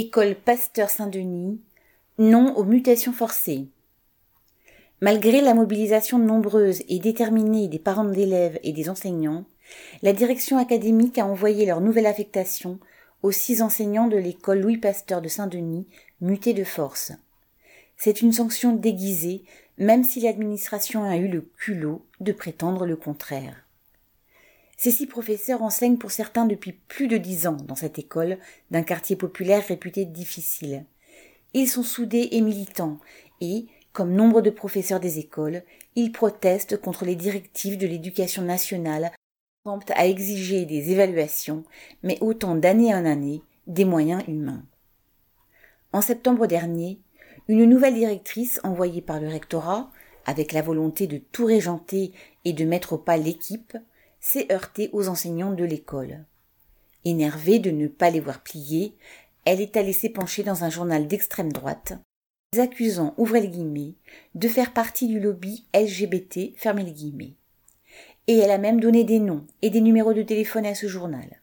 École Pasteur Saint-Denis, non aux mutations forcées. Malgré la mobilisation nombreuse et déterminée des parents d'élèves et des enseignants, la direction académique a envoyé leur nouvelle affectation aux six enseignants de l'école Louis Pasteur de Saint-Denis, mutés de force. C'est une sanction déguisée, même si l'administration a eu le culot de prétendre le contraire. Ces six professeurs enseignent pour certains depuis plus de dix ans dans cette école d'un quartier populaire réputé difficile. Ils sont soudés et militants, et, comme nombre de professeurs des écoles, ils protestent contre les directives de l'éducation nationale promptes à exiger des évaluations, mais autant d'année en année, des moyens humains. En septembre dernier, une nouvelle directrice envoyée par le rectorat, avec la volonté de tout régenter et de mettre au pas l'équipe, s'est heurtée aux enseignants de l'école. Énervée de ne pas les voir plier, elle est allée s'épancher dans un journal d'extrême droite, les accusant, ouvrez les guillemets, de faire partie du lobby LGBT, fermez les guillemets. Et elle a même donné des noms et des numéros de téléphone à ce journal.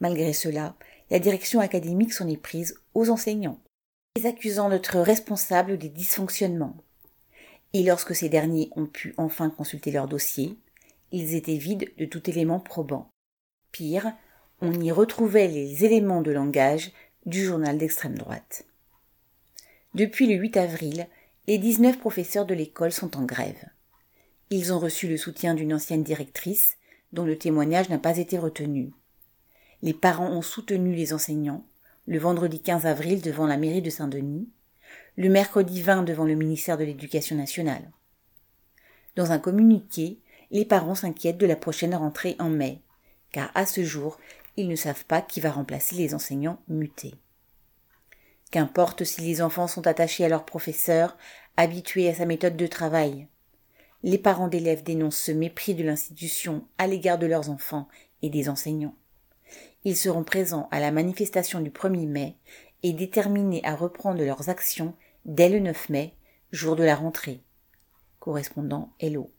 Malgré cela, la direction académique s'en est prise aux enseignants, les accusant d'être responsables des dysfonctionnements. Et lorsque ces derniers ont pu enfin consulter leur dossier, ils étaient vides de tout élément probant. Pire, on y retrouvait les éléments de langage du journal d'extrême droite. Depuis le 8 avril, les 19 professeurs de l'école sont en grève. Ils ont reçu le soutien d'une ancienne directrice, dont le témoignage n'a pas été retenu. Les parents ont soutenu les enseignants, le vendredi 15 avril devant la mairie de Saint-Denis, le mercredi 20 devant le ministère de l'Éducation nationale. Dans un communiqué, les parents s'inquiètent de la prochaine rentrée en mai, car à ce jour, ils ne savent pas qui va remplacer les enseignants mutés. Qu'importe si les enfants sont attachés à leur professeur, habitués à sa méthode de travail. Les parents d'élèves dénoncent ce mépris de l'institution à l'égard de leurs enfants et des enseignants. Ils seront présents à la manifestation du 1er mai et déterminés à reprendre leurs actions dès le 9 mai, jour de la rentrée. Correspondant Hello.